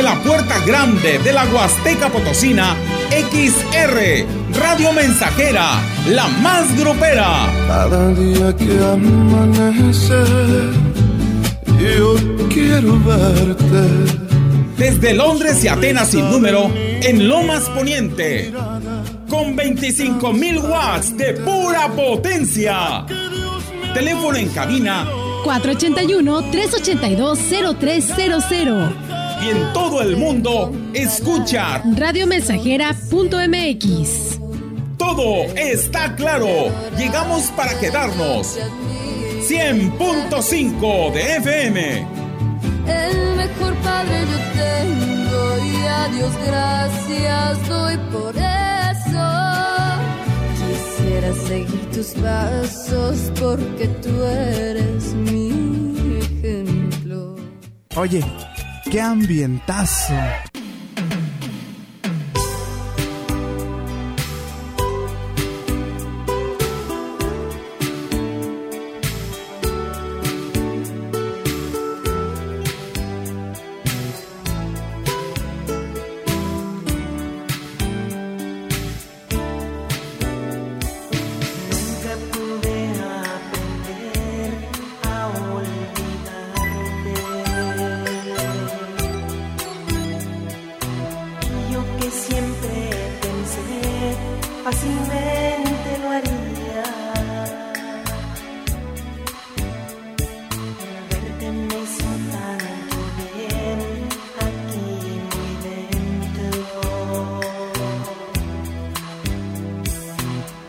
desde la puerta grande de la Huasteca Potosina, XR, Radio Mensajera, la más grupera. Cada día que amanece, yo quiero verte. Desde Londres y Atenas sin número, en Lomas Poniente, con 25.000 watts de pura potencia. Teléfono en cabina 481-382-0300. Y en todo el mundo, escucha radiomensajera.mx. Todo está claro. Llegamos para quedarnos. 100.5 de FM. El mejor padre yo tengo y a Dios gracias doy por eso. Quisiera seguir tus pasos porque tú eres mi ejemplo. Oye, qué ambientazo.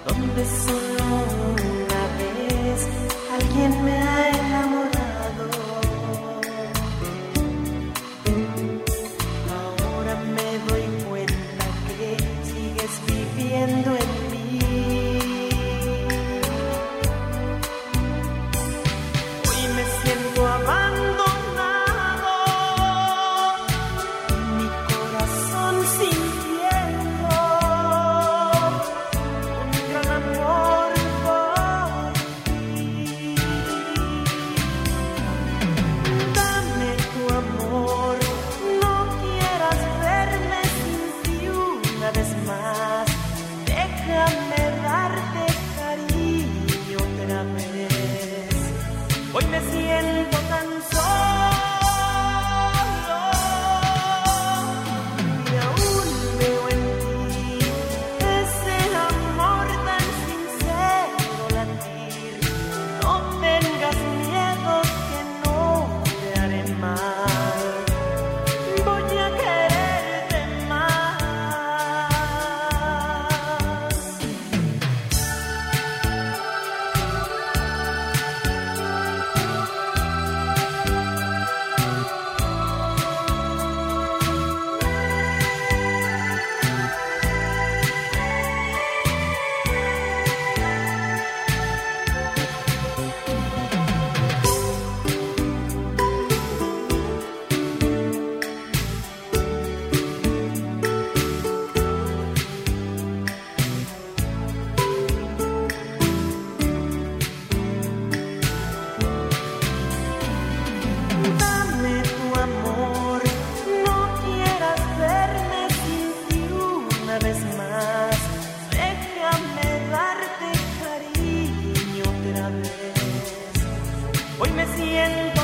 donde son 面对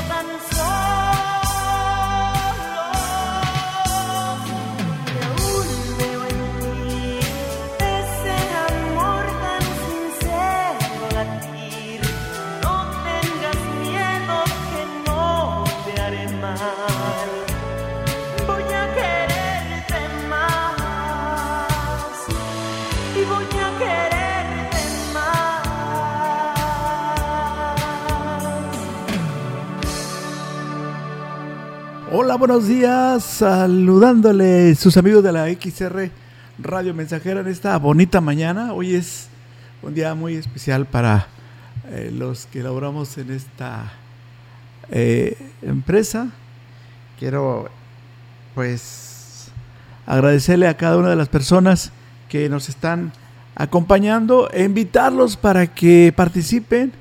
buenos días. Saludándole sus amigos de la XR Radio Mensajera en esta bonita mañana. Hoy es un día muy especial para eh, los que laboramos en esta eh, empresa. Quiero pues agradecerle a cada una de las personas que nos están acompañando e invitarlos para que participen.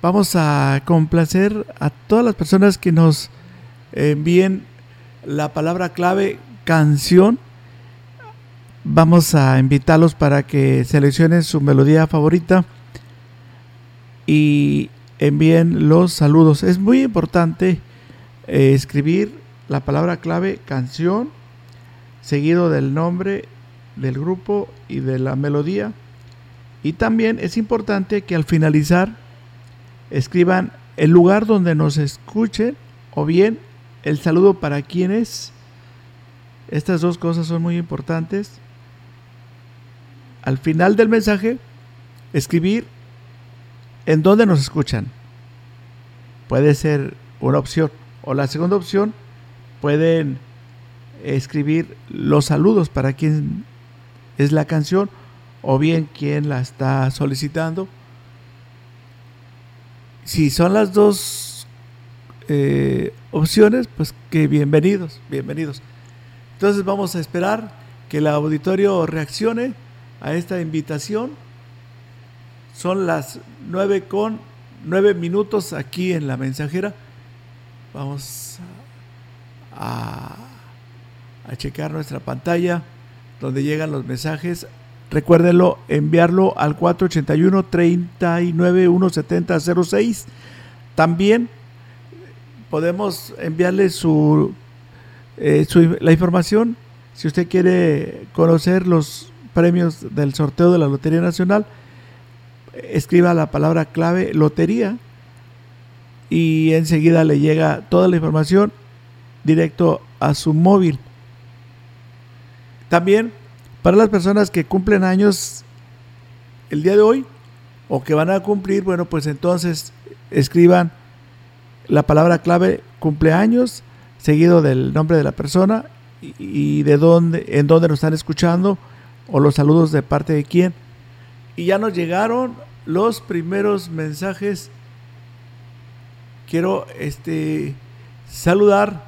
Vamos a complacer a todas las personas que nos envíen la palabra clave canción, vamos a invitarlos para que seleccionen su melodía favorita y envíen los saludos. Es muy importante eh, escribir la palabra clave canción, seguido del nombre del grupo y de la melodía. Y también es importante que al finalizar escriban el lugar donde nos escuchen o bien el saludo para quienes. Estas dos cosas son muy importantes. Al final del mensaje, escribir en dónde nos escuchan. Puede ser una opción. O la segunda opción, pueden escribir los saludos para quien es la canción o bien quien la está solicitando. Si son las dos eh, opciones, pues que bienvenidos, bienvenidos. Entonces vamos a esperar que el auditorio reaccione a esta invitación. Son las 9 con 9 minutos aquí en la mensajera. Vamos a, a checar nuestra pantalla donde llegan los mensajes. Recuérdenlo, enviarlo al 481 39 17006. También podemos enviarle su, eh, la información si usted quiere conocer los premios del sorteo de la Lotería Nacional. Escriba la palabra clave lotería y enseguida le llega toda la información directo a su móvil. También para las personas que cumplen años el día de hoy o que van a cumplir, bueno, pues entonces escriban la palabra clave cumpleaños seguido del nombre de la persona y de dónde en dónde nos están escuchando o los saludos de parte de quién. Y ya nos llegaron los primeros mensajes. Quiero este saludar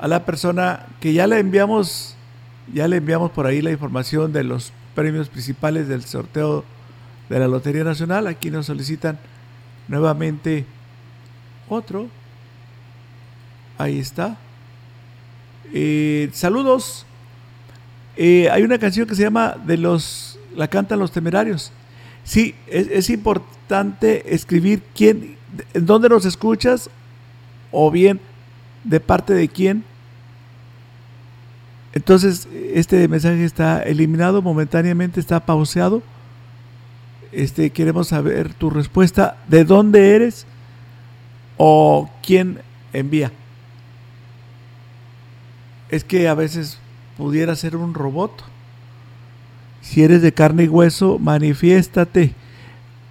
a la persona que ya le enviamos ya le enviamos por ahí la información de los premios principales del sorteo de la Lotería Nacional. Aquí nos solicitan nuevamente otro. Ahí está. Eh, saludos. Eh, hay una canción que se llama de los la cantan los temerarios. Sí, es, importante escribir quién, en dónde nos escuchas o bien de parte de quién entonces, este mensaje está eliminado momentáneamente, está pauseado. Este, queremos saber tu respuesta, de dónde eres o quién envía. Es que a veces pudiera ser un robot. Si eres de carne y hueso, manifiéstate.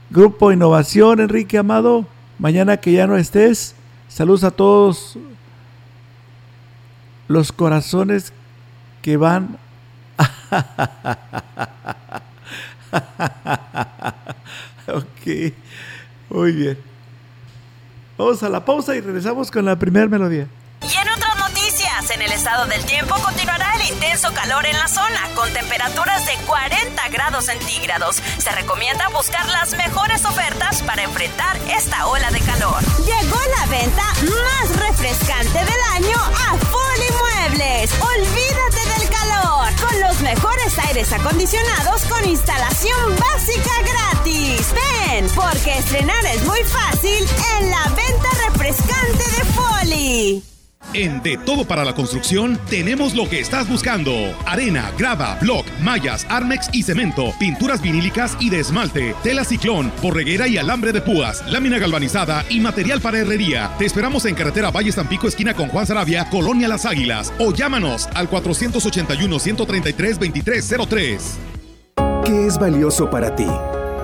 Grupo Innovación, Enrique Amado, mañana que ya no estés, saludos a todos los corazones que van ok, muy bien. Vamos a la pausa y regresamos con la primera melodía. Y en otras noticias, en el estado del tiempo continuará el intenso calor en la zona, con temperaturas de 40 grados centígrados. Se recomienda buscar las mejores ofertas para enfrentar esta ola de calor. Llegó la venta más refrescante del año a Foli Muebles. Olvídate con los mejores aires acondicionados con instalación básica gratis. Ven, porque estrenar es muy fácil en la venta refrescante de Foli. En De Todo para la Construcción tenemos lo que estás buscando. Arena, grava, block, mallas, armex y cemento, pinturas vinílicas y de esmalte, tela ciclón, borreguera y alambre de púas, lámina galvanizada y material para herrería. Te esperamos en carretera Valle Tampico, esquina con Juan Sarabia, Colonia Las Águilas. O llámanos al 481-133-2303. ¿Qué es valioso para ti?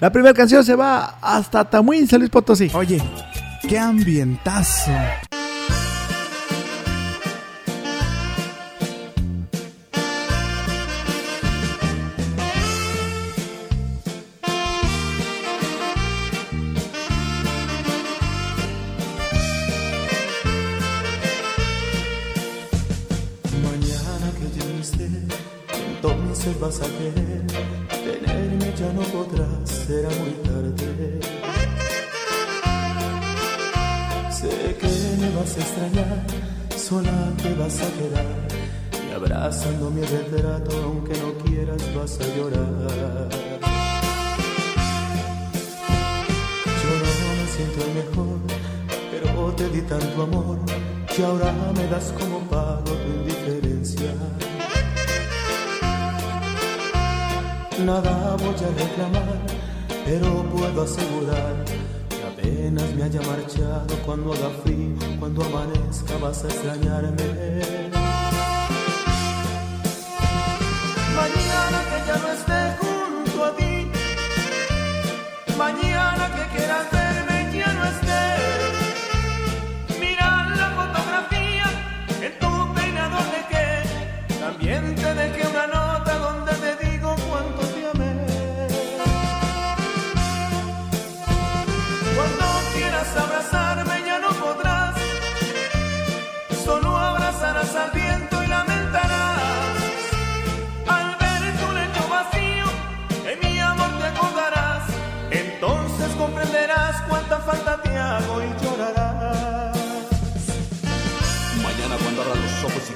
La primera canción se va hasta Tamuín, San Luis Potosí. Oye, qué ambientazo.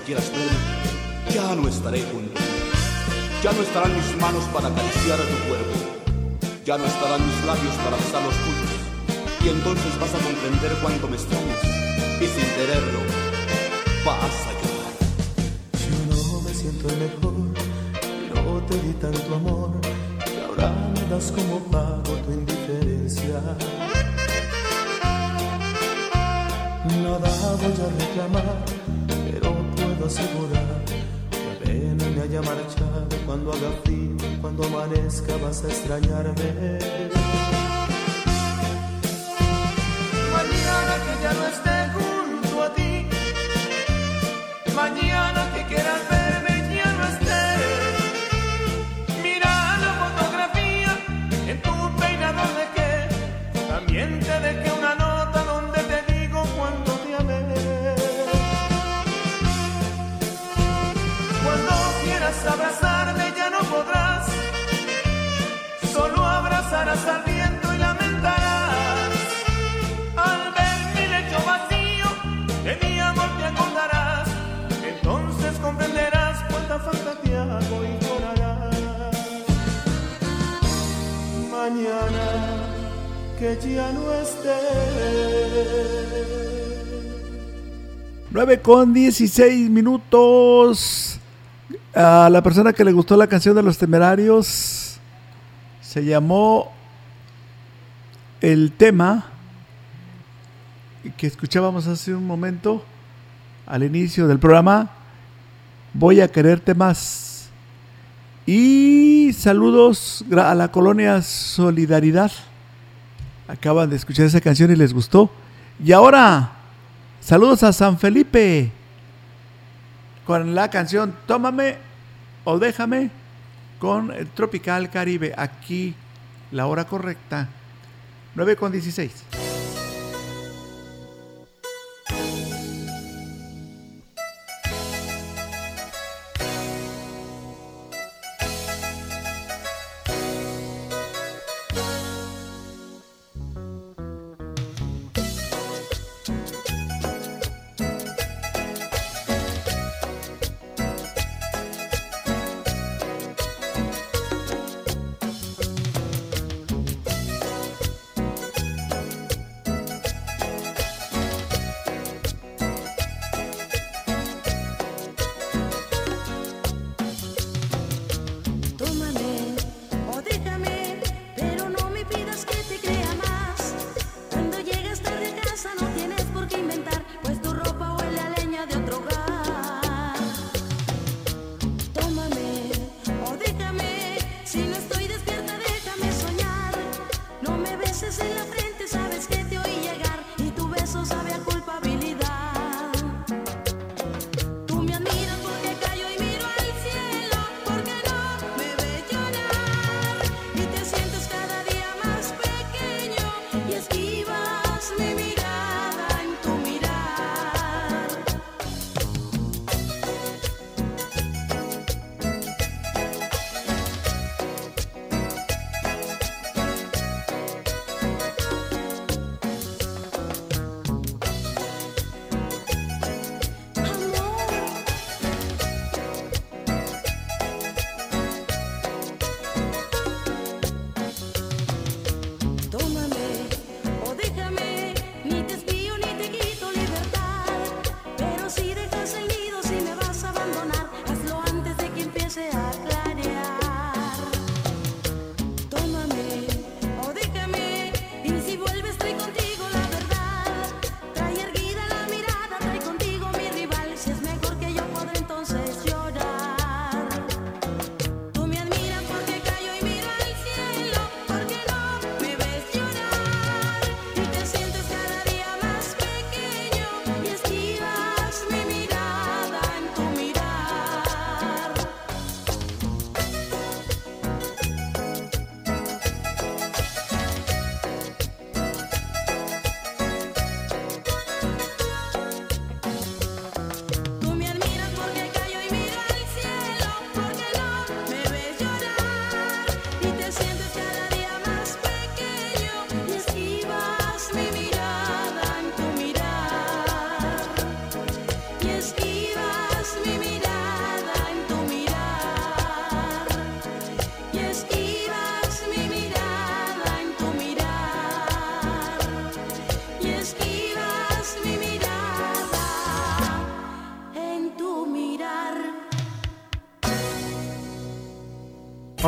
Quieras verme, ya no estaré junto. Ya no estarán mis manos para acariciar a tu cuerpo. Ya no estarán mis labios para besar los tuyos. Y entonces vas a comprender cuánto me extrañas. Y sin quererlo, vas a llorar. Yo no me siento el mejor, pero te di tanto amor que ahora me das como pago tu indiferencia. Nada voy a reclamar, puedo asegurar que apenas me haya marchado cuando haga frío, cuando amanezca vas a extrañarme. Mañana que ya no esté junto a ti, mañana que quieras verme Mañana que ya no esté. 9 con 16 minutos. A la persona que le gustó la canción de los temerarios se llamó el tema que escuchábamos hace un momento al inicio del programa. Voy a quererte más. Y saludos a la colonia Solidaridad. Acaban de escuchar esa canción y les gustó. Y ahora, saludos a San Felipe con la canción Tómame o Déjame con el Tropical Caribe. Aquí la hora correcta, 9 con 16.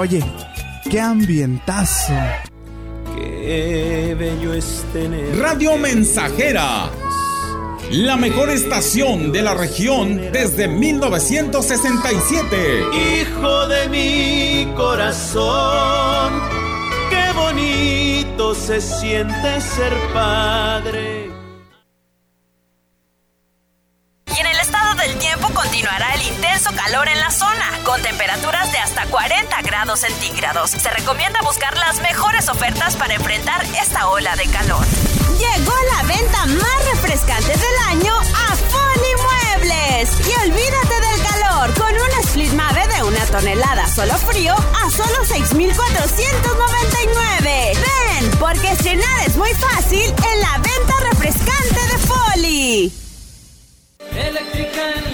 Oye, qué ambientazo. Qué bello es tener. Radio Mensajera. La mejor estación de la región desde 1967. Hijo de mi corazón, qué bonito se siente ser padre. Solo frío a solo 6,499. Ven, porque estrenar es muy fácil en la venta refrescante de Foli. Eléctrica.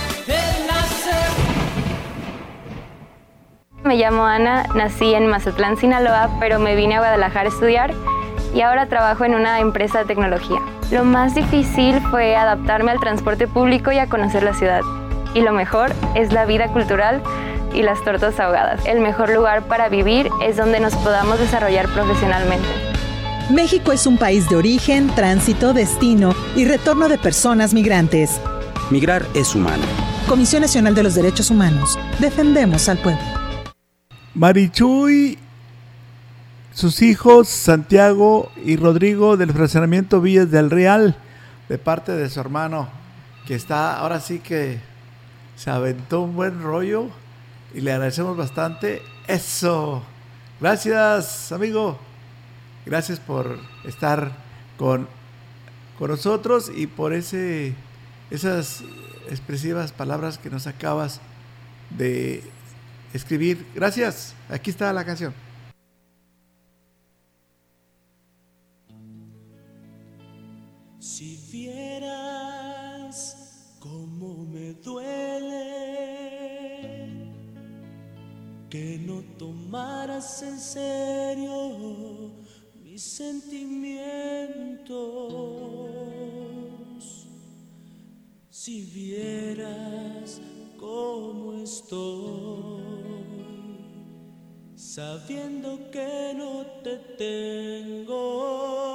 Me llamo Ana, nací en Mazatlán, Sinaloa, pero me vine a Guadalajara a estudiar y ahora trabajo en una empresa de tecnología. Lo más difícil fue adaptarme al transporte público y a conocer la ciudad. Y lo mejor es la vida cultural y las tortas ahogadas. El mejor lugar para vivir es donde nos podamos desarrollar profesionalmente. México es un país de origen, tránsito, destino y retorno de personas migrantes. Migrar es humano. Comisión Nacional de los Derechos Humanos. Defendemos al pueblo. Marichuy, sus hijos Santiago y Rodrigo del fraccionamiento Villas del Real, de parte de su hermano, que está ahora sí que se aventó un buen rollo y le agradecemos bastante. Eso. Gracias, amigo. Gracias por estar con, con nosotros y por ese, esas expresivas palabras que nos acabas de escribir. Gracias. Aquí está la canción. Si vieras cómo me duele que no tomaras en serio mis sentimientos. Si vieras cómo estoy, sabiendo que no te tengo.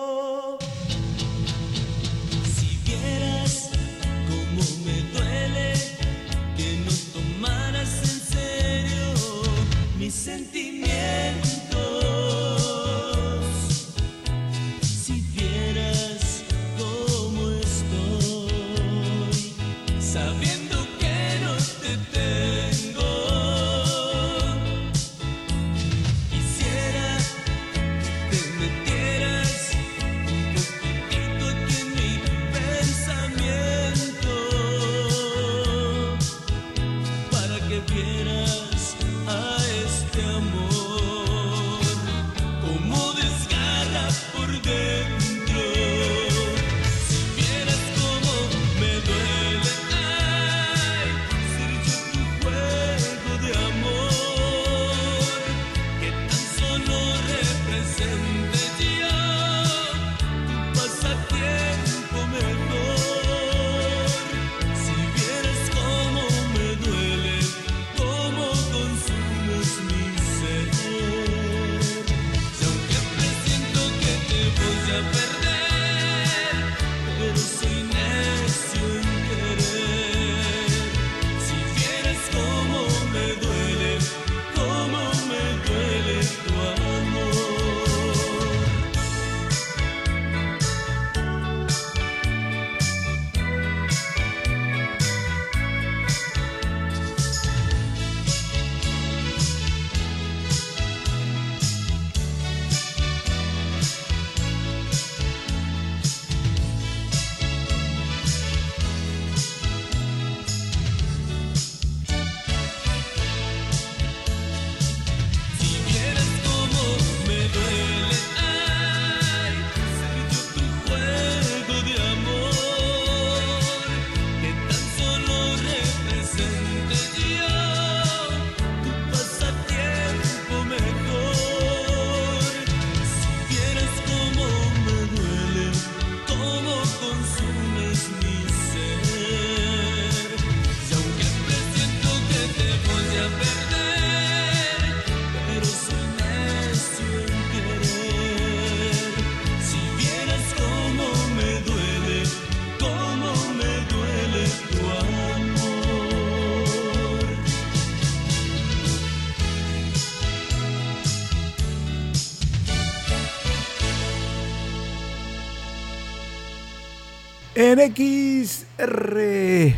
En XR.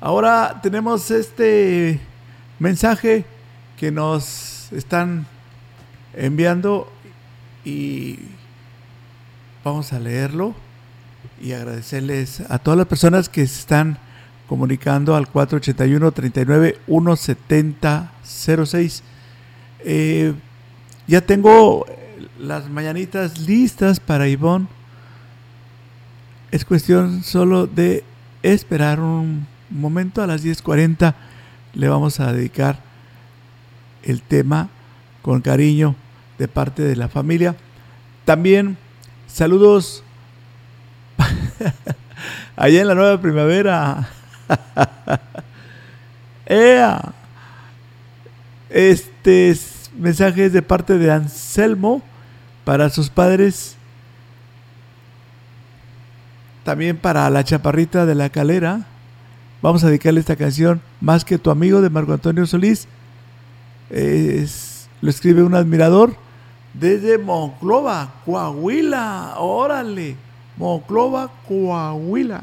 Ahora tenemos este mensaje que nos están enviando y vamos a leerlo y agradecerles a todas las personas que se están comunicando al 481 39 170 06. ya tengo las mañanitas listas para Ivonne. Es cuestión solo de esperar un momento. A las 10.40 le vamos a dedicar el tema con cariño de parte de la familia. También saludos allá en la nueva primavera. ¡Ea! Este mensaje es de parte de Anselmo para sus padres. También para la chaparrita de la calera. Vamos a dedicarle esta canción, Más que tu amigo, de Marco Antonio Solís. Es, lo escribe un admirador desde Monclova, Coahuila. Órale, Monclova, Coahuila.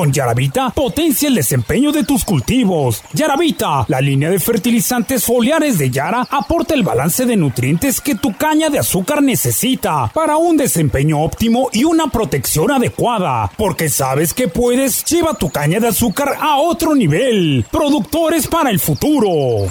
Con Yaravita, potencia el desempeño de tus cultivos. Yaravita, la línea de fertilizantes foliares de Yara, aporta el balance de nutrientes que tu caña de azúcar necesita para un desempeño óptimo y una protección adecuada. Porque sabes que puedes, lleva tu caña de azúcar a otro nivel. Productores para el futuro.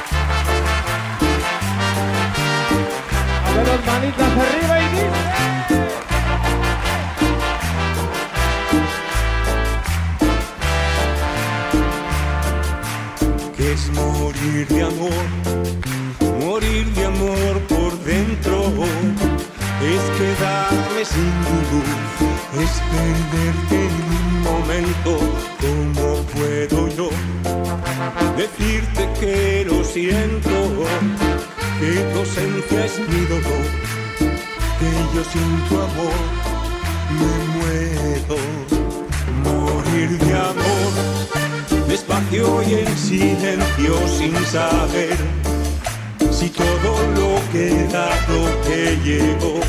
Manitas arriba y dice. que es morir de amor, morir de amor por dentro, es quedarme sin tu es perderte en un momento, ¿cómo puedo yo decirte que lo siento, que tu ausencia es mi dolor, que yo sin tu amor me muero, morir de amor despacio y en silencio sin saber si todo lo que he dado te llegó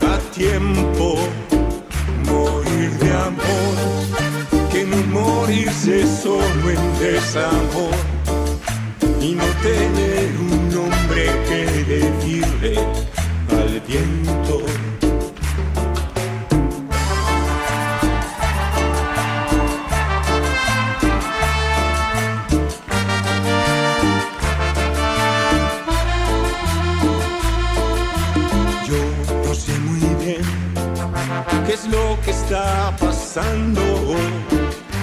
a tiempo. Morir de amor, que no morirse solo en desamor y no tener un nombre que decirle al viento. Yo no sé muy bien qué es lo que está pasando.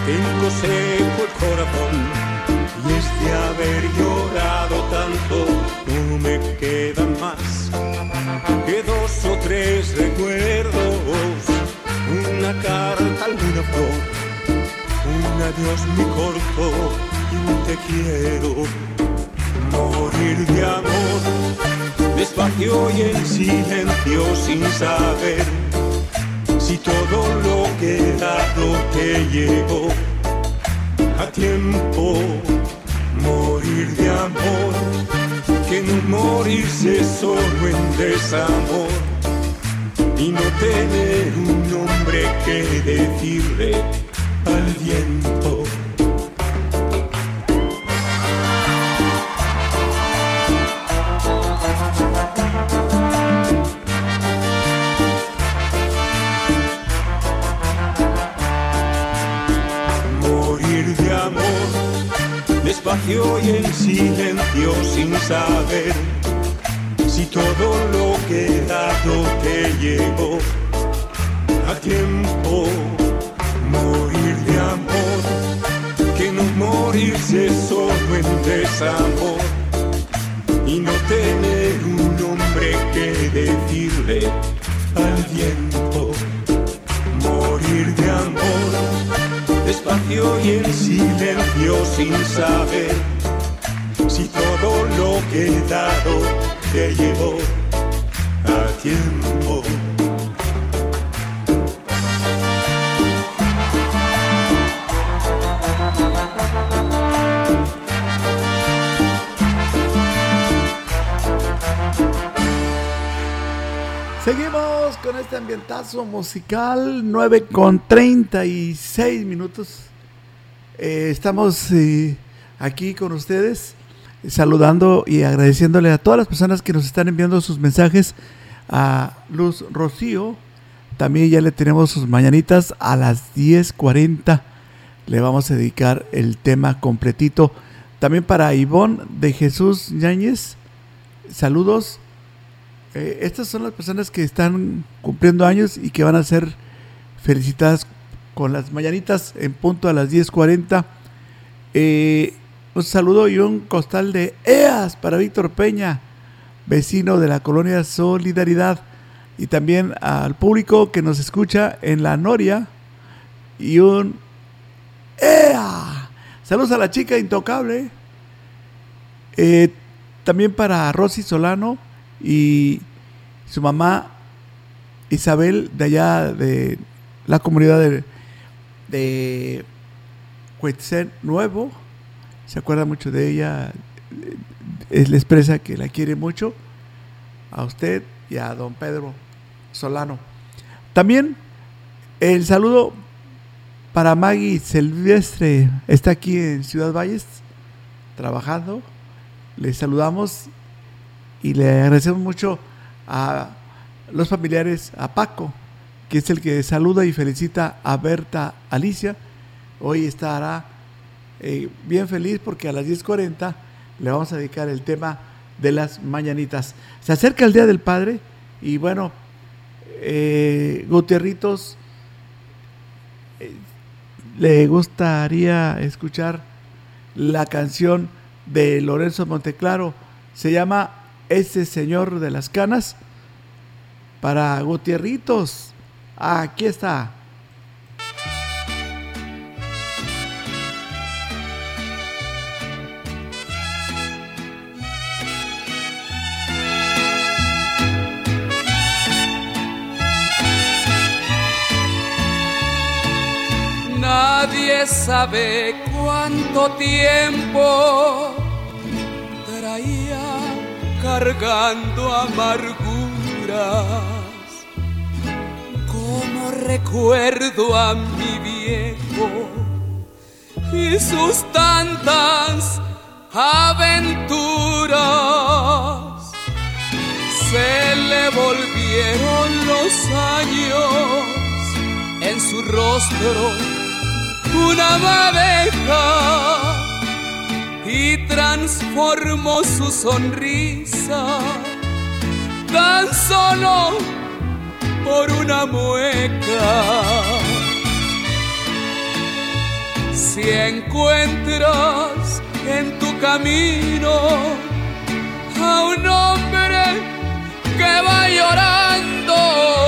Tengo seco el corazón y es de haber. No me quedan más que dos o tres recuerdos. Una carta, alguna flor, un adiós muy corto y un te quiero. Morir de amor despacio y en silencio sin saber si todo lo que he dado te llegó a tiempo. Morir de amor, que no morirse solo en desamor y no tener un nombre que decirle al viento. Y en silencio sin saber si todo lo que dado te llegó a tiempo. Morir de amor, que no morirse solo en desamor y no tener un nombre que decirle al viento. Morir de amor despacio y en silencio sin saber si todo lo que dado te llevó a tiempo. Seguimos este ambientazo musical, 9 con 36 minutos. Eh, estamos eh, aquí con ustedes, saludando y agradeciéndole a todas las personas que nos están enviando sus mensajes a Luz Rocío. También ya le tenemos sus mañanitas a las 10.40. Le vamos a dedicar el tema completito. También para Ivonne de Jesús Ñáñez. Saludos. Eh, estas son las personas que están cumpliendo años y que van a ser felicitadas con las mañanitas en punto a las 10.40. Eh, un saludo y un costal de EAS para Víctor Peña, vecino de la colonia Solidaridad. Y también al público que nos escucha en la Noria. Y un ¡Ea! Saludos a la chica intocable. Eh, también para Rosy Solano y su mamá Isabel de allá de la comunidad de, de Nuevo. Se acuerda mucho de ella. Le expresa que la quiere mucho. A usted y a don Pedro Solano. También el saludo para Maggie Silvestre. Está aquí en Ciudad Valles trabajando. Le saludamos y le agradecemos mucho a los familiares, a Paco, que es el que saluda y felicita a Berta Alicia. Hoy estará eh, bien feliz porque a las 10.40 le vamos a dedicar el tema de las mañanitas. Se acerca el Día del Padre y bueno, eh, Gutierritos eh, le gustaría escuchar la canción de Lorenzo Monteclaro. Se llama Ese Señor de las Canas. Para Gutierritos. Aquí está. Nadie sabe cuánto tiempo traía cargando amarguras. Como recuerdo a mi viejo y sus tantas aventuras. Se le volvieron los años en su rostro una madeja y transformó su sonrisa tan solo por una mueca. Si encuentras en tu camino a un hombre que va llorando,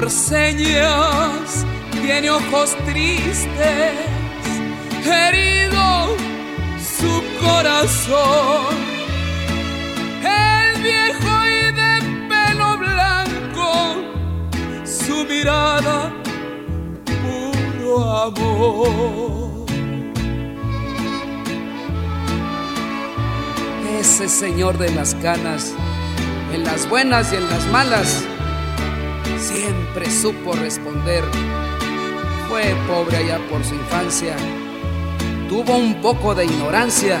por señas. Tiene ojos tristes, herido su corazón. El viejo y de pelo blanco, su mirada puro amor. ese señor de las canas, en las buenas y en las malas, siempre supo responder. Fue pobre allá por su infancia, tuvo un poco de ignorancia,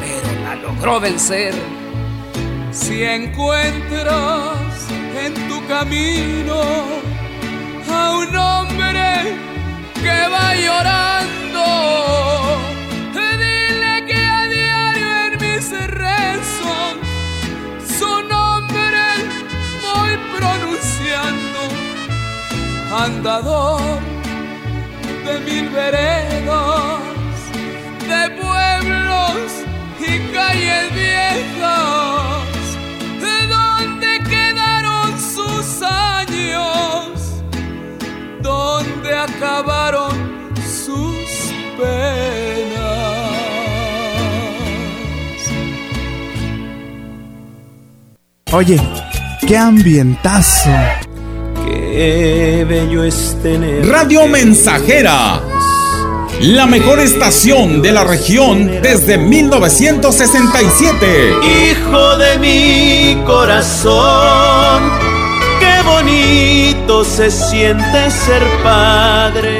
pero la logró vencer. Si encuentras en tu camino a un hombre que va llorando, andador de mil veredas, de pueblos y calles viejas, de donde quedaron sus años, donde acabaron sus penas. Oye, qué ambientazo. Qué bello es tener. Radio Mensajera la mejor estación de la región desde 1967. Hijo de mi corazón, qué bonito se siente ser padre.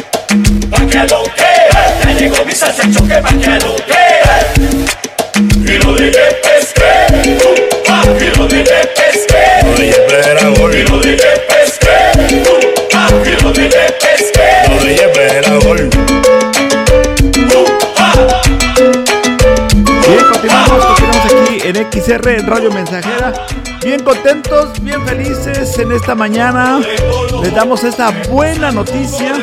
Pa' que lo que ya llegó mi salsa choque, pa' que lo que Filo de pesque, pa' filo de pesque Oye, espera, gol Filo de pesque, pa' filo de pesque Oye, espera, gol Bien, continuamos, continuamos aquí en XR, en Radio Mensajera. Bien contentos, bien felices en esta mañana. Les damos esta buena noticia.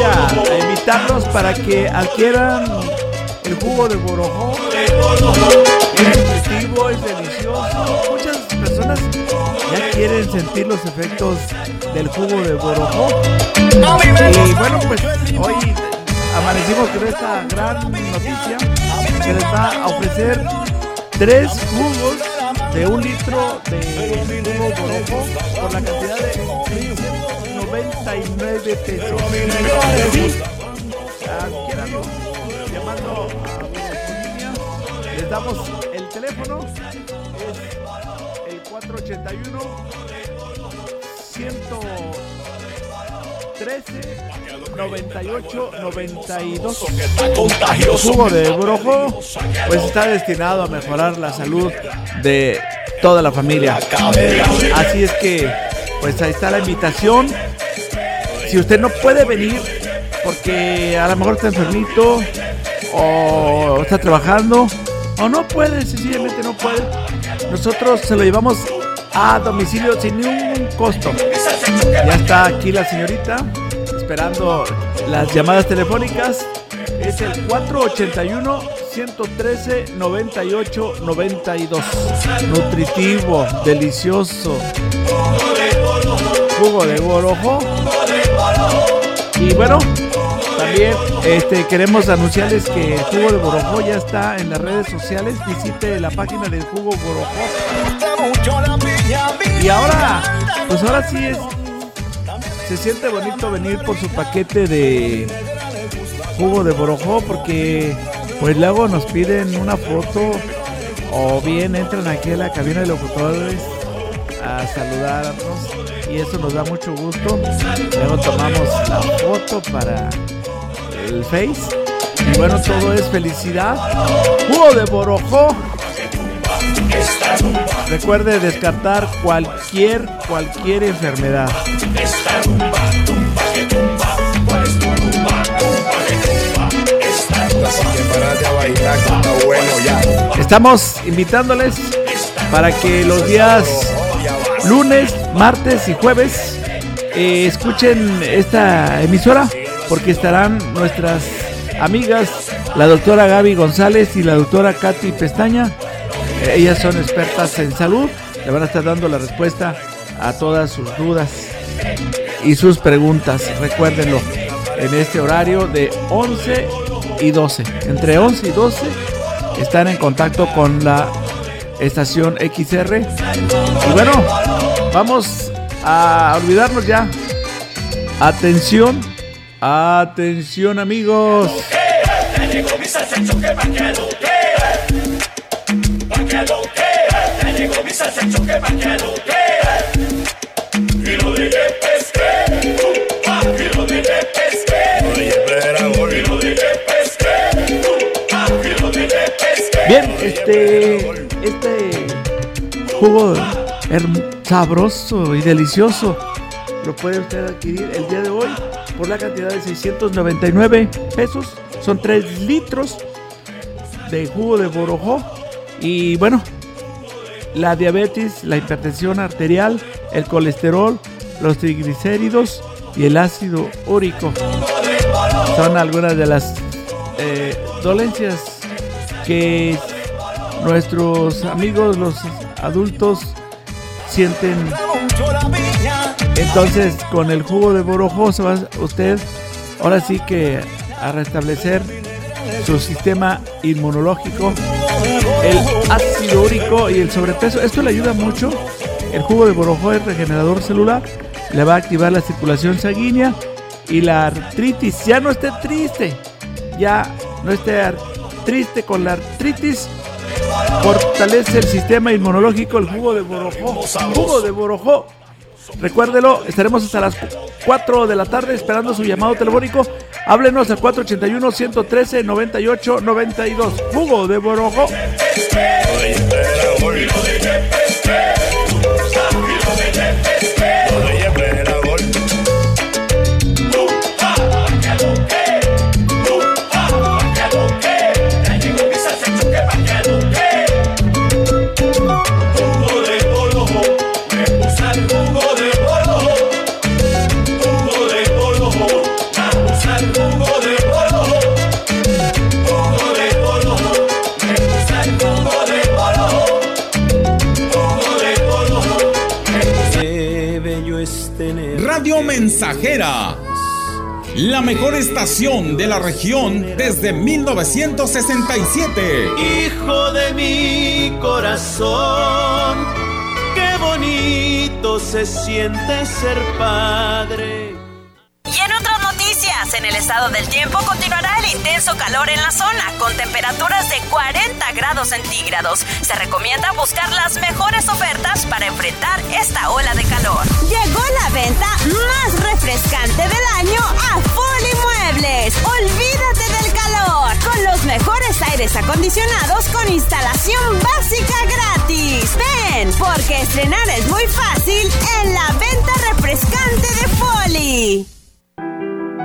Voy a, invitarlos para que adquieran el jugo de borojó. Es delicioso. Muchas personas ya quieren sentir los efectos del jugo de borojó. Y bueno, pues hoy amanecimos con esta gran noticia que les va a ofrecer tres jugos de un litro de jugo borojó por la cantidad de 99 pesos. Llamando a. Les damos el teléfono. Es el 481 113 98 92 El jugo de brojo pues está destinado a mejorar la salud de toda la familia. Así es que pues ahí está la invitación si usted no puede venir porque a lo mejor está enfermito o está trabajando o no puede, sencillamente no puede, nosotros se lo llevamos a domicilio sin ningún costo. Ya está aquí la señorita esperando las llamadas telefónicas. Es el 481 113 98 92. Nutritivo, delicioso. Jugo de borojo. Y bueno, también este, queremos anunciarles que Jugo de Borojó ya está en las redes sociales. Visite la página del Jugo Borojó. Y ahora, pues ahora sí es. Se siente bonito venir por su paquete de jugo de borojó porque pues luego nos piden una foto o bien entran aquí a la cabina de locutores a saludarnos y eso nos da mucho gusto. Luego tomamos la foto para el Face y bueno, todo es felicidad. Jugo de borojó. Recuerde descartar cualquier cualquier enfermedad. Estamos invitándoles para que los días lunes, martes y jueves eh, escuchen esta emisora porque estarán nuestras amigas, la doctora Gaby González y la doctora Katy Pestaña. Eh, ellas son expertas en salud, le van a estar dando la respuesta a todas sus dudas y sus preguntas. Recuérdenlo, en este horario de 11 y 12. Entre 11 y 12 están en contacto con la estación XR. Y bueno, vamos a olvidarnos ya. Atención, atención amigos. Bien, este, este jugo sabroso y delicioso lo puede usted adquirir el día de hoy por la cantidad de 699 pesos. Son 3 litros de jugo de borojó. Y bueno, la diabetes, la hipertensión arterial, el colesterol, los triglicéridos y el ácido úrico son algunas de las eh, dolencias que nuestros amigos, los adultos, sienten. Entonces, con el jugo de borojo se va usted ahora sí que a restablecer su sistema inmunológico, el ácido úrico y el sobrepeso. Esto le ayuda mucho. El jugo de borojo es regenerador celular, le va a activar la circulación sanguínea y la artritis. Ya no esté triste, ya no esté triste con la artritis. Fortalece el sistema inmunológico el jugo de borojó. Jugo de borojó. Recuérdelo, estaremos hasta las 4 de la tarde esperando su llamado telefónico. Háblenos al 481-113-98-92. Jugo de borojó. Mensajera. La mejor estación de la región desde 1967. Hijo de mi corazón, qué bonito se siente ser padre. Y en otras noticias, en el estado del tiempo continuará el intenso calor en la zona, con temperaturas de 40 grados centígrados. Se recomienda buscar las mejores ofertas para enfrentar esta ola de calor. Llegó la venta más refrescante del año a Foli Muebles. Olvídate del calor con los mejores aires acondicionados con instalación básica gratis. Ven, porque estrenar es muy fácil en la venta refrescante de Foli.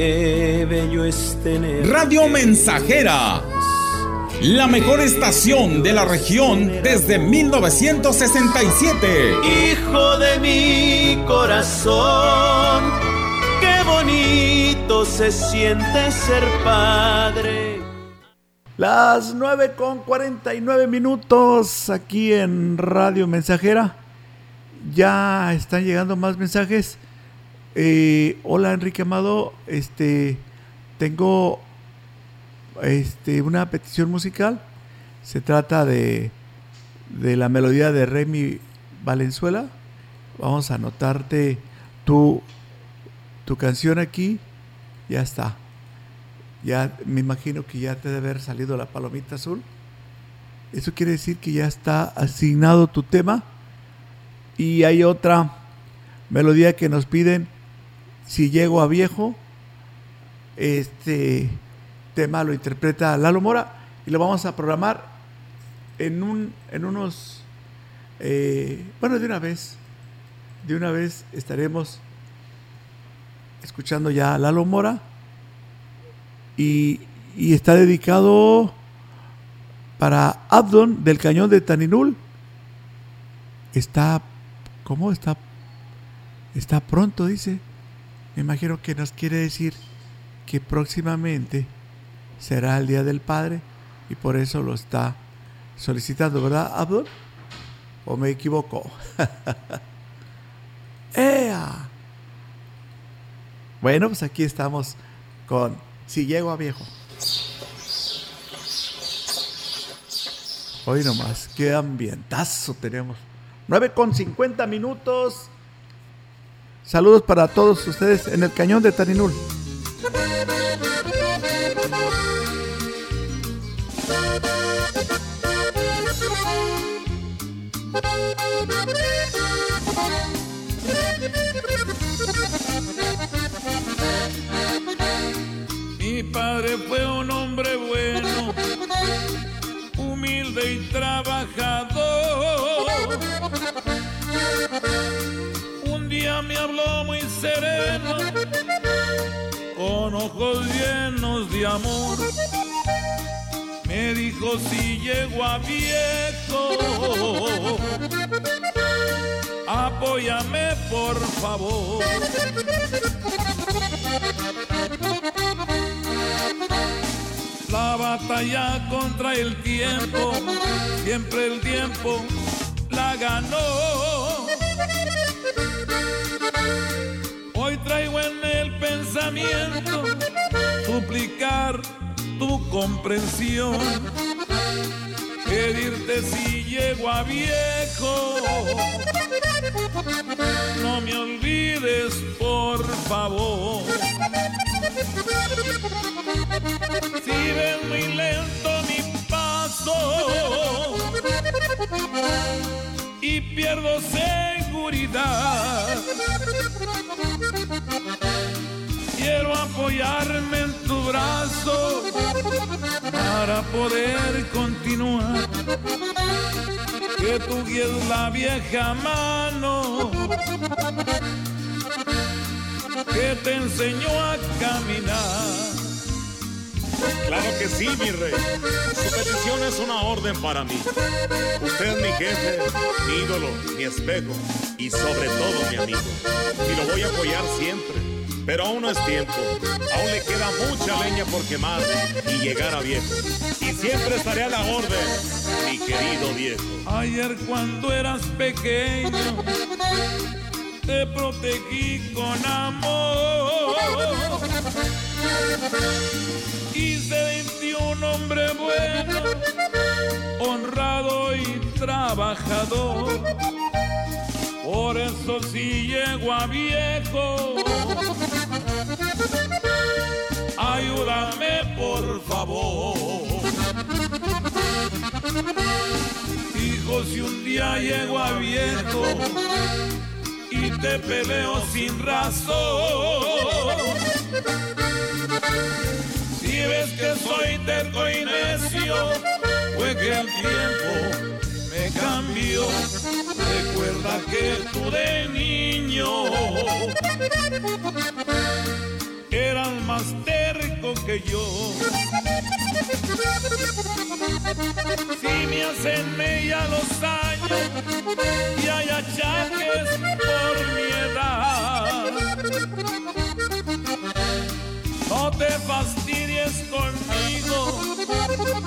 Qué bello es tener. Radio Mensajera. La mejor estación de la región desde 1967. Hijo de mi corazón, qué bonito se siente ser padre. Las 9 con 49 minutos aquí en Radio Mensajera. Ya están llegando más mensajes. Eh, hola Enrique Amado, este tengo este, una petición musical. Se trata de, de la melodía de Remy Valenzuela. Vamos a anotarte tu, tu canción aquí. Ya está. Ya me imagino que ya te debe haber salido la palomita azul. Eso quiere decir que ya está asignado tu tema. Y hay otra melodía que nos piden. Si llego a viejo, este tema lo interpreta Lalo Mora y lo vamos a programar en, un, en unos, eh, bueno, de una vez, de una vez estaremos escuchando ya a Lalo Mora y, y está dedicado para Abdon del Cañón de Taninul. Está, ¿cómo está? Está pronto, dice. Me imagino que nos quiere decir que próximamente será el Día del Padre y por eso lo está solicitando, ¿verdad, Abdul? ¿O me equivoco? ¡Ea! Bueno, pues aquí estamos con Si llego a viejo. Hoy nomás, qué ambientazo tenemos. 9 con 50 minutos. Saludos para todos ustedes en el cañón de Tarinul. Mi padre fue un hombre bueno, humilde y trabajador. Me habló muy sereno, con ojos llenos de amor. Me dijo si llego a viejo, apóyame por favor. La batalla contra el tiempo, siempre el tiempo la ganó. Traigo en el pensamiento suplicar tu comprensión, pedirte si llego a viejo. No me olvides, por favor. Si ves muy lento mi paso y pierdo seguridad, quiero apoyarme en tu brazo para poder continuar. Que tú guíes la vieja mano que te enseñó a caminar. Claro que sí, mi rey. Su petición es una orden para mí. Usted es mi jefe, mi ídolo, mi espejo y sobre todo mi amigo. Y lo voy a apoyar siempre. Pero aún no es tiempo. Aún le queda mucha leña por quemar y llegar a viejo. Y siempre estaré a la orden, mi querido viejo. Ayer cuando eras pequeño, te protegí con amor. Hice de ti un hombre bueno, honrado y trabajador. Por eso si llego a viejo, ayúdame por favor. Hijo, si un día llego a viejo y te peleo sin razón, si ves que soy terco y necio, fue que el tiempo me cambió. Recuerda que tú de niño eras más terco que yo. Si me hacen mella los años y hay achaques por mi edad. No te fastidies conmigo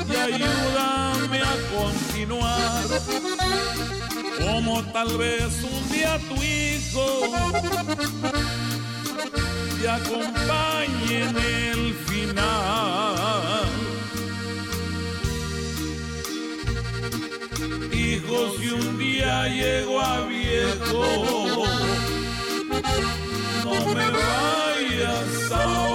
y ayúdame a continuar. Como tal vez un día tu hijo te acompañe en el final. Hijo, si un día llego a viejo, no me vayas a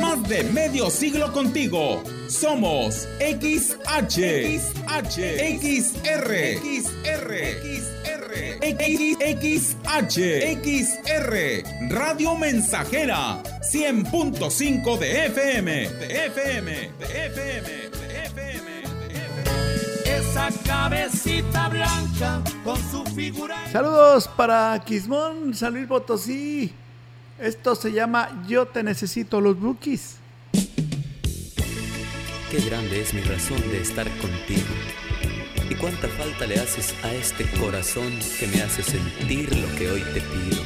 Más de medio siglo contigo. Somos XH, XH, XR, XR, XR, XR, Radio Mensajera, 100.5 de FM, de FM, de FM, de FM. Esa cabecita blanca con su figura. Saludos para Quismón, San Luis Potosí. Esto se llama Yo te necesito los Bookies. Qué grande es mi razón de estar contigo. Y cuánta falta le haces a este corazón que me hace sentir lo que hoy te pido.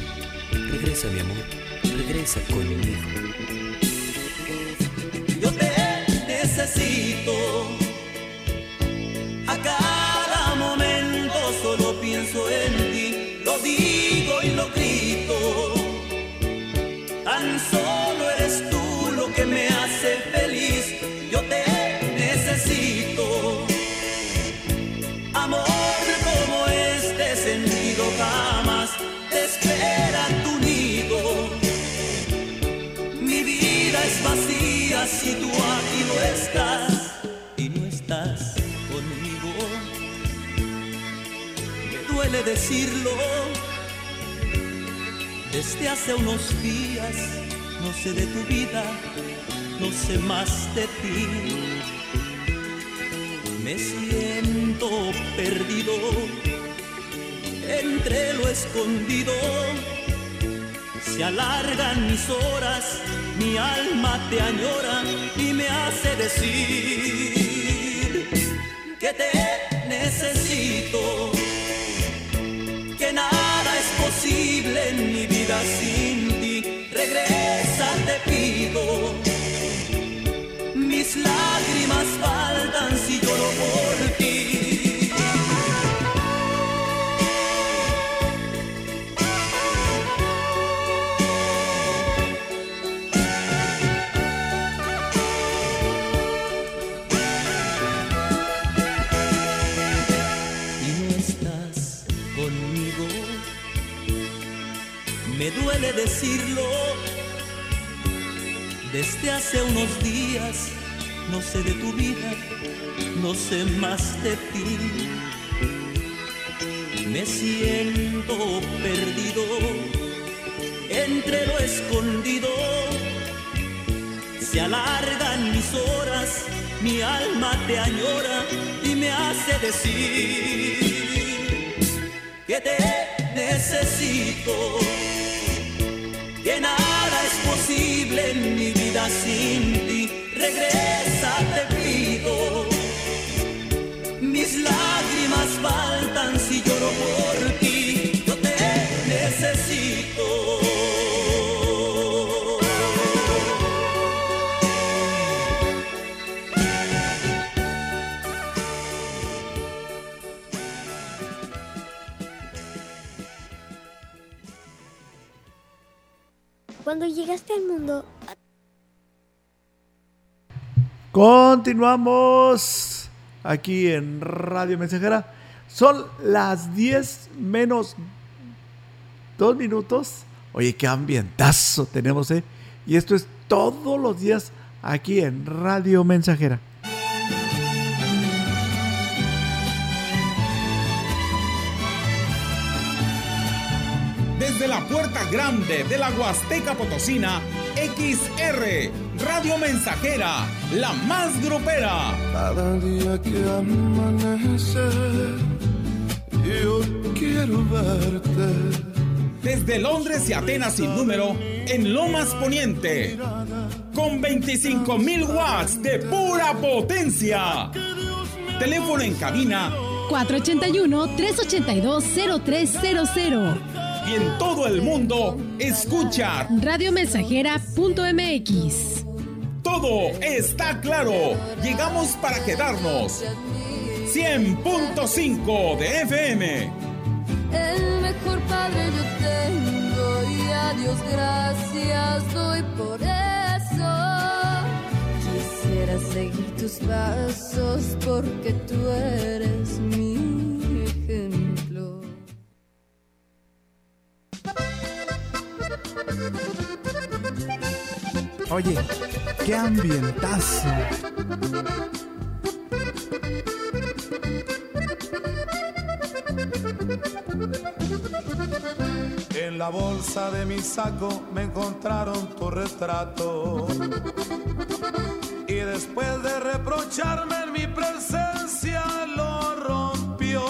Regresa, mi amor, regresa conmigo. Yo te necesito. A cada momento solo pienso en si tú aquí no estás y no estás conmigo. Me duele decirlo. Desde hace unos días no sé de tu vida, no sé más de ti. Me siento perdido entre lo escondido. Se alargan mis horas, mi alma te añora y me hace decir que te necesito, que nada es posible en mi vida sin ti. Regresa, te pido. Mis lágrimas faltan si lloro por Duele decirlo. Desde hace unos días no sé de tu vida, no sé más de ti. Me siento perdido entre lo escondido. Se alargan mis horas, mi alma te añora y me hace decir que te necesito, que nada es posible en mi vida sin ti. Regresa, te pido. Mis lágrimas faltan si lloro por ti. Yo te necesito. Cuando llegaste al mundo, Continuamos aquí en Radio Mensajera. Son las 10 menos 2 minutos. Oye, qué ambientazo tenemos, ¿eh? Y esto es todos los días aquí en Radio Mensajera. Grande de la Huasteca Potosina, XR, Radio Mensajera, la más grupera. Cada día que amanece, yo quiero verte. Desde Londres y Atenas sin número, en Lomas Poniente. Con 25.000 watts de pura potencia. Teléfono en cabina 481-382-0300. Y en todo el mundo, escucha. Radiomensajera.mx. Todo está claro. Llegamos para quedarnos. 100.5 de FM. El mejor padre yo tengo y a Dios gracias doy por eso. Quisiera seguir tus pasos porque tú eres mi Oye, qué ambientazo. En la bolsa de mi saco me encontraron tu retrato. Y después de reprocharme en mi presencia lo rompió.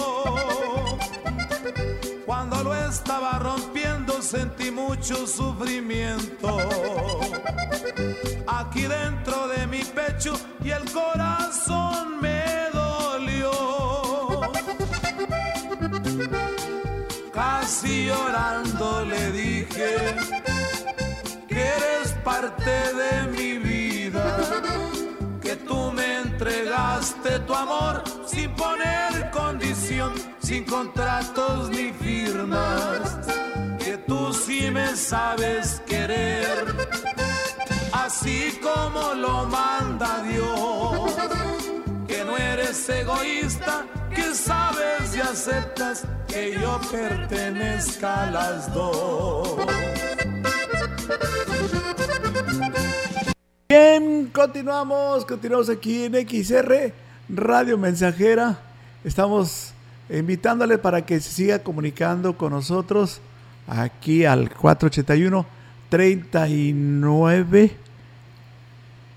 Cuando lo estaba rompiendo sentí mucho sufrimiento. Aquí dentro de mi pecho y el corazón me dolió. Casi llorando le dije que eres parte de mi vida, que tú me entregaste tu amor sin poner condición, sin contratos ni firmas, sí me sabes querer, así como lo manda Dios, que no eres egoísta, que sabes y aceptas que yo pertenezca a las dos. Bien, continuamos, continuamos aquí en XR, Radio Mensajera. Estamos invitándole para que se siga comunicando con nosotros aquí al 481 39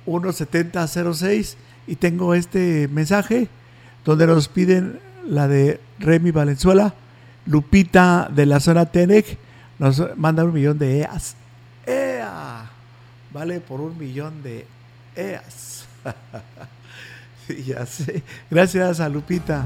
17006 y tengo este mensaje donde nos piden la de Remy Valenzuela, Lupita de la zona Tenec, nos manda un millón de EAS. ¡Ea! Vale por un millón de EAS. sí, ya sé. Gracias a Lupita.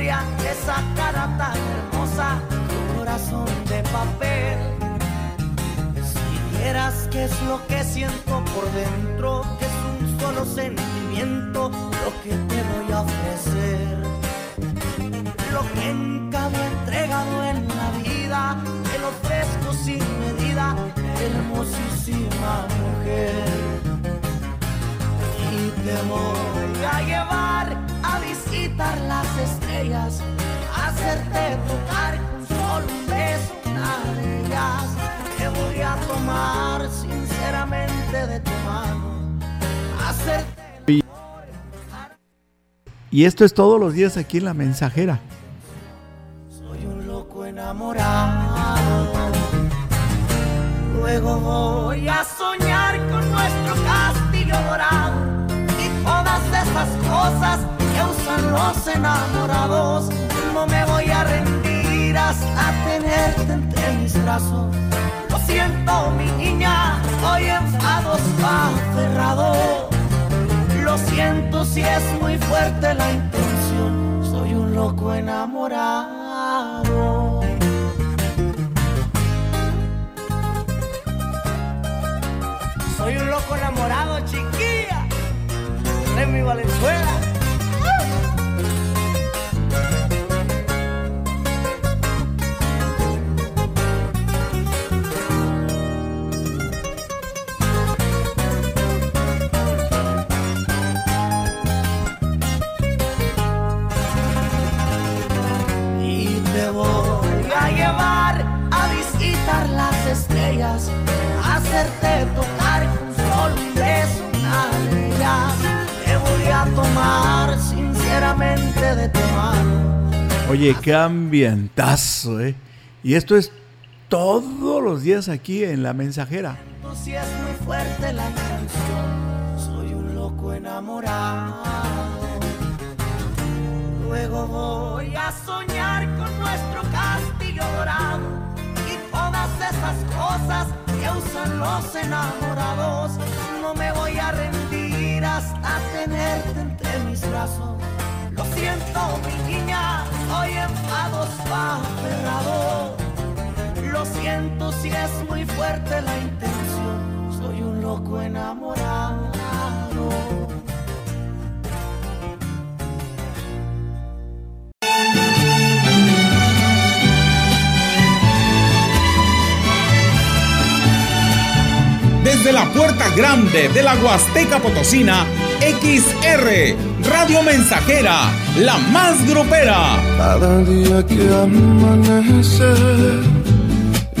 Mi memoria esa cara tan hermosa, tu corazón de papel. Si vieras qué es lo que siento por dentro, que es un solo sentimiento, lo que te voy a ofrecer lo que nunca he entregado en la vida, te lo ofrezco sin medida, hermosísima mujer. Y te voy a llevar a visitar las estrellas, hacerte tocar con solo un beso una de ellas. Te voy a tomar sinceramente de tu mano, hacerte Y esto es todos los días aquí en la mensajera. Soy un loco enamorado. Luego voy a soñar los enamorados. No me voy a rendir hasta tenerte entre mis brazos. Lo siento, mi niña, hoy enfados aferrado. Lo siento si es muy fuerte la intención. Soy un loco enamorado. Soy un loco enamorado, chiquilla. Remy Valenzuela. Hacerte tocar con solo un beso una ellas. Te voy a tomar sinceramente de tu mano. Oye, qué ambientazo, ¿eh? Y esto es todos los días aquí en la mensajera. Si es muy fuerte la canción, soy un loco enamorado. Luego voy a soñar con nuestro castillo dorado esas cosas que usan los enamorados. No me voy a rendir hasta tenerte entre mis brazos. Lo siento, mi niña, hoy enfados aferrado. Lo siento si es muy fuerte la intención. Soy un loco enamorado. Desde la puerta grande de la Huasteca Potosina, XR, Radio Mensajera, la más grupera. Cada día que amanece,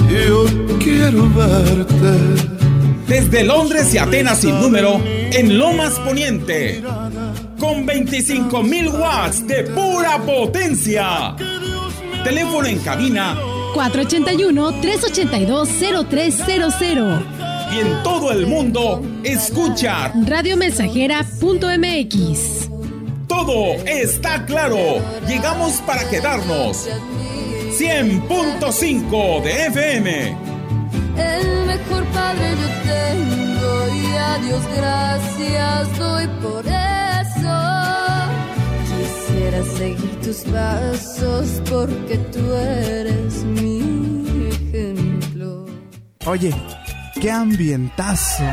yo quiero verte. Desde Londres y Atenas sin número, en Lomas Poniente. Con 25.000 watts de pura potencia. Teléfono en cabina 481-382-0300. Y en todo el mundo, escucha. Radiomensajera.mx. Todo está claro. Llegamos para quedarnos. 100.5 de FM. El mejor padre yo tengo y a Dios gracias doy por eso. Quisiera seguir tus pasos porque tú eres mi ejemplo. Oye, qué ambientazo.